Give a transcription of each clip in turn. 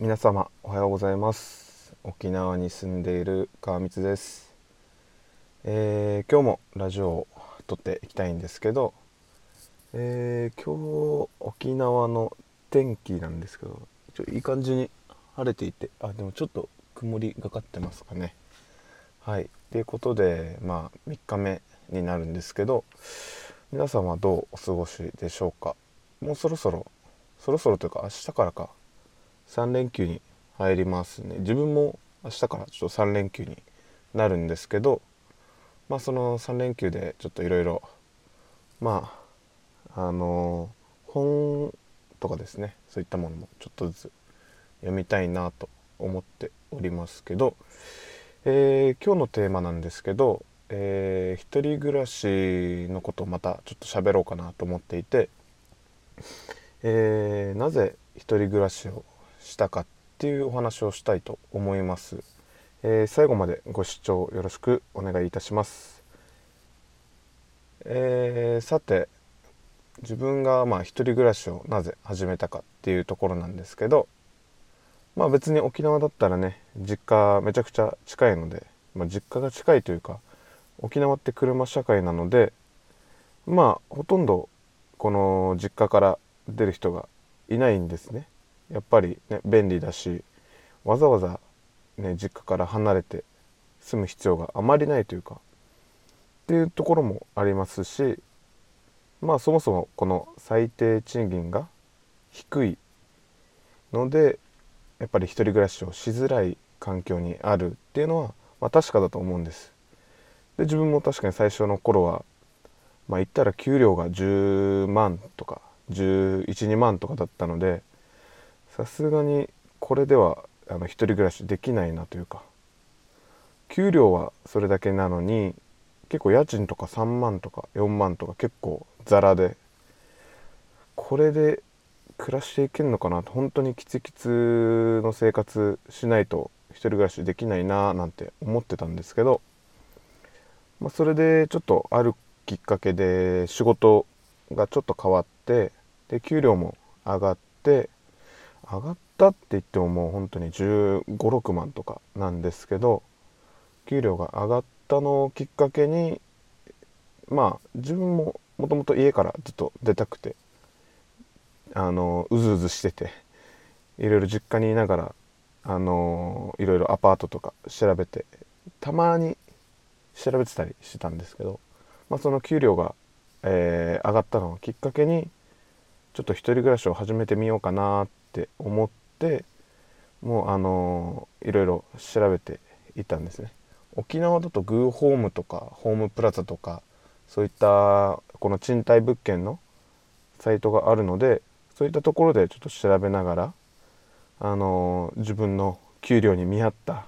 皆様おはようございます。沖縄に住んでいる川光です、えー今日もラジオを撮っていきたいんですけど、えー今日沖縄の天気なんですけどちょいい感じに晴れていてあでもちょっと曇りがかってますかね。はい。ということでまあ3日目になるんですけど皆さんはどうお過ごしでしょうか。もうそろそろそろそろというか明日からか。3連休に入りますね。自分も明日からちょっと3連休になるんですけどまあその3連休でちょっといろいろまああの本とかですね。そういったものもちょっとずつ読みたいなと思っておりますけど、えー今日のテーマなんですけど、えー一人暮らしのことをまたちょっと喋ろうかなと思っていて、えーなぜ一人暮らしをしたかっていうお話をしたいと思います、えー最後までご視聴よろしくお願いいたします、えーさて自分がまあ一人暮らしをなぜ始めたかっていうところなんですけどまあ別に沖縄だったらね実家めちゃくちゃ近いので、まあ、実家が近いというか沖縄って車社会なのでまあほとんどこの実家から出る人がいないんですね。やっぱりね便利だしわざわざね実家から離れて住む必要があまりないというかっていうところもありますしまあそもそもこの最低賃金が低いのでやっぱり一人暮らしをしづらい環境にあるっていうのは、まあ、確かだと思うんです。で自分も確かに最初の頃はまあ言ったら給料が10万とか1112万とかだったのでさすがにこれではあの一人暮らしできないなというか。給料はそれだけなのに結構家賃とか3万とか4万とか結構ザラでこれで暮らしていけるのかなと本当にキツキツの生活しないと一人暮らしできないななんて思ってたんですけど、まあ、それでちょっとあるきっかけで仕事がちょっと変わってで給料も上がって上がったって言ってももう本当に1 5 6万とかなんですけど給料が上がったのをきっかけにまあ自分ももともと家からずっと出たくてあのうずうずしてていろいろ実家にいながらあのいろいろアパートとか調べてたまに調べてたりしてたんですけど、まあ、その給料が、えー上がったのをきっかけにちょっと一人暮らしを始めてみようかなっって思ってもうあのいろいろ調べていたんですね。沖縄だとグーホームとかホームプラザとかそういったこの賃貸物件のサイトがあるのでそういったところでちょっと調べながらあの自分の給料に見合った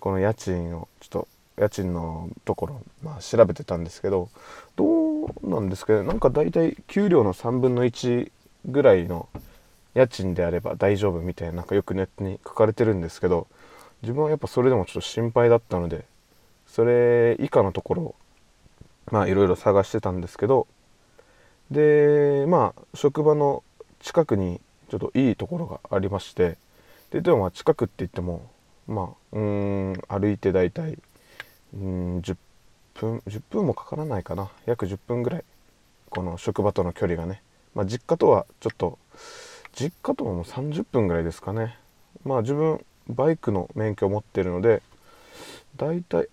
この家賃をちょっと家賃のところ、まあ、調べてたんですけどどうなんですかね。なんか大体給料の3分の1ぐらいの家賃であれば大丈夫みたいななんかよくネットに書かれてるんですけど自分はやっぱそれでもちょっと心配だったのでそれ以下のところまあいろいろ探してたんですけどでまあ職場の近くにちょっといいところがありましてででもまあ近くって言ってもまあうん歩いて大体うん10分10分もかからないかな。約10分ぐらいこの職場との距離がね、まあ、実家とはちょっと実家とはも30分ぐらいですかね。まあ自分バイクの免許を持ってるので大体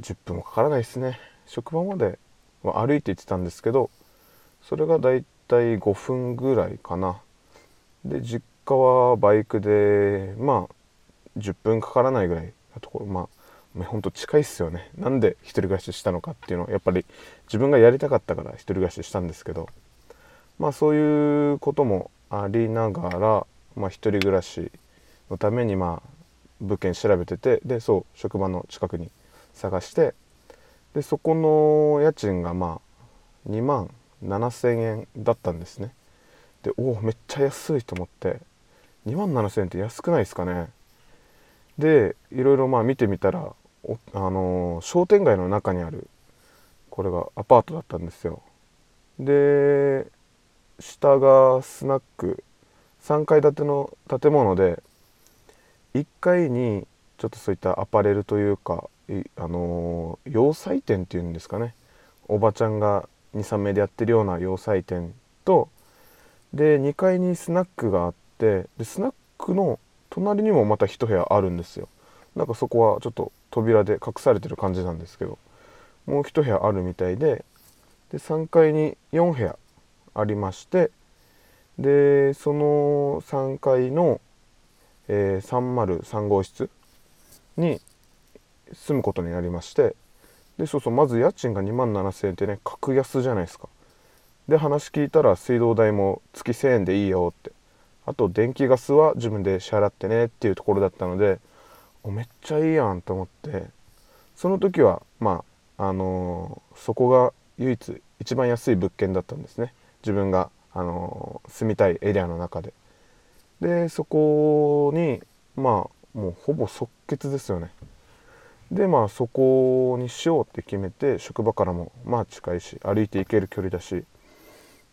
10分もかからないですね。職場までは歩いて行ってたんですけどそれが大体5分ぐらいかな。で実家はバイクでまあ10分かからないぐらいなところ。まあほんと近いっすよね。なんで一人暮らししたのかっていうのはやっぱり自分がやりたかったから一人暮らししたんですけどまあそういうこともありながら、まあ、一人暮らしのためにまあ物件調べててでそう職場の近くに探してでそこの家賃がまあ2万7,000円だったんですね。でおおめっちゃ安いと思って2万7,000円って安くないですかね。でいろいろまあ見てみたらあのー商店街の中にあるこれがアパートだったんですよ。で下がスナック3階建ての建物で1階にちょっとそういったアパレルというかあの洋裁店っていうんですかね。おばちゃんが23名でやってるような洋裁店とで2階にスナックがあってでスナックの隣にもまた1部屋あるんですよ。なんかそこはちょっと扉で隠されてる感じなんですけどもう1部屋あるみたいでで3階に4部屋ありましてでその3階の、えー、303号室に住むことになりましてでそうそうまず家賃が2万7000円ってね格安じゃないですか。で話聞いたら水道代も月1000円でいいよって。あと電気ガスは自分で支払ってねっていうところだったのでおめっちゃいいやんと思って。その時はまああのー、そこが唯一一番安い物件だったんですね。自分が、あの、住みたいエリアの中で。でそこにまあもうほぼ即決ですよね。でまあそこにしようって決めて職場からもまあ近いし歩いて行ける距離だし。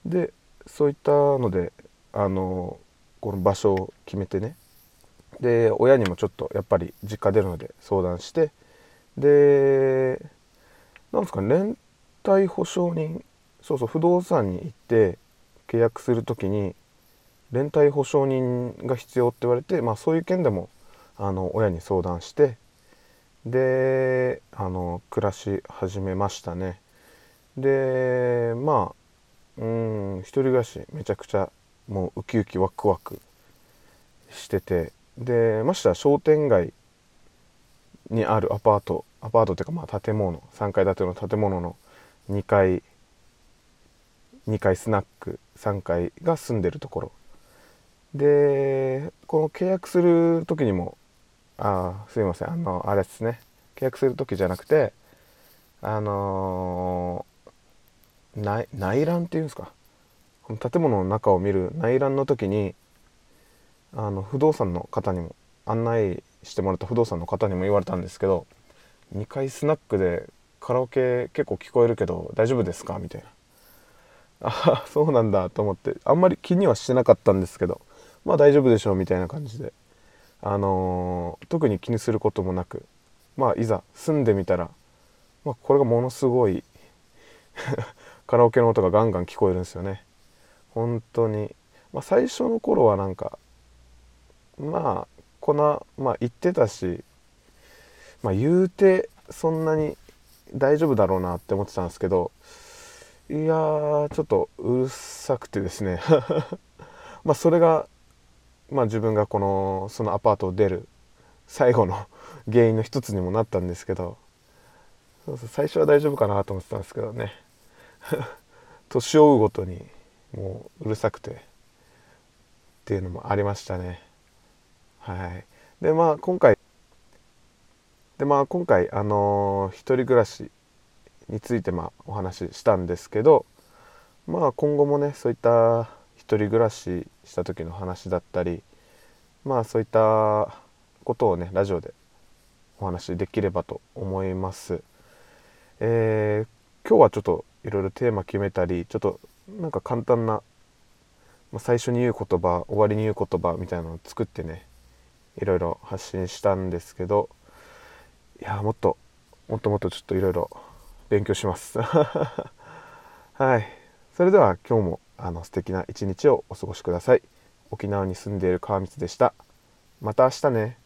でそういったのであのこの場所を決めてね。で親にもちょっとやっぱり実家出るので相談して。でなんですかね連帯保証人そうそう不動産に行って契約する時に連帯保証人が必要って言われて、まあ、そういう件でもあの親に相談してであの暮らし始めましたね。でまあうん一人暮らしめちゃくちゃもうウキウキワクワクしててでましては商店街にあるアパートアパートっていうかまあ建物3階建ての建物の2階2階スナック3階が住んでるところ。でこの契約する時にもあすいません。あのあれですね。契約する時じゃなくてあのー、内覧っていうんですか。この建物の中を見る内覧の時にあの不動産の方にも案内してもらった不動産の方にも言われたんですけど2階スナックでカラオケ結構聞こえるけど大丈夫ですか？みたいな。ああそうなんだと思ってあんまり気にはしてなかったんですけどまあ大丈夫でしょうみたいな感じであのー、特に気にすることもなくまあいざ住んでみたら、まあ、これがものすごい カラオケの音がガンガン聞こえるんですよね。本当に、まあ、最初の頃はなんかまあこなまあ言ってたしまあ言うてそんなに大丈夫だろうなって思ってたんですけどいやーちょっとうるさくてですね。まあそれがまあ、自分がこのそのアパートを出る最後の原因の一つにもなったんですけど。そうそう最初は大丈夫かなと思ってたんですけどね。年を追うごとにもううるさくて。っていうのもありましたね。はい。でまあ今回でまあ今回あのー、一人暮らしについてまあお話ししたんですけどまあ今後もねそういった一人暮らしした時の話だったりまあそういったことをねラジオでお話できればと思います。えー、今日はちょっといろいろテーマ決めたりちょっとなんか簡単な、まあ、最初に言う言葉終わりに言う言葉みたいなのを作ってねいろいろ発信したんですけどいやもっともっともっとちょっといろいろ勉強します。はい。それでは今日もあの素敵な一日をお過ごしください。沖縄に住んでいる川光でした。また明日ね。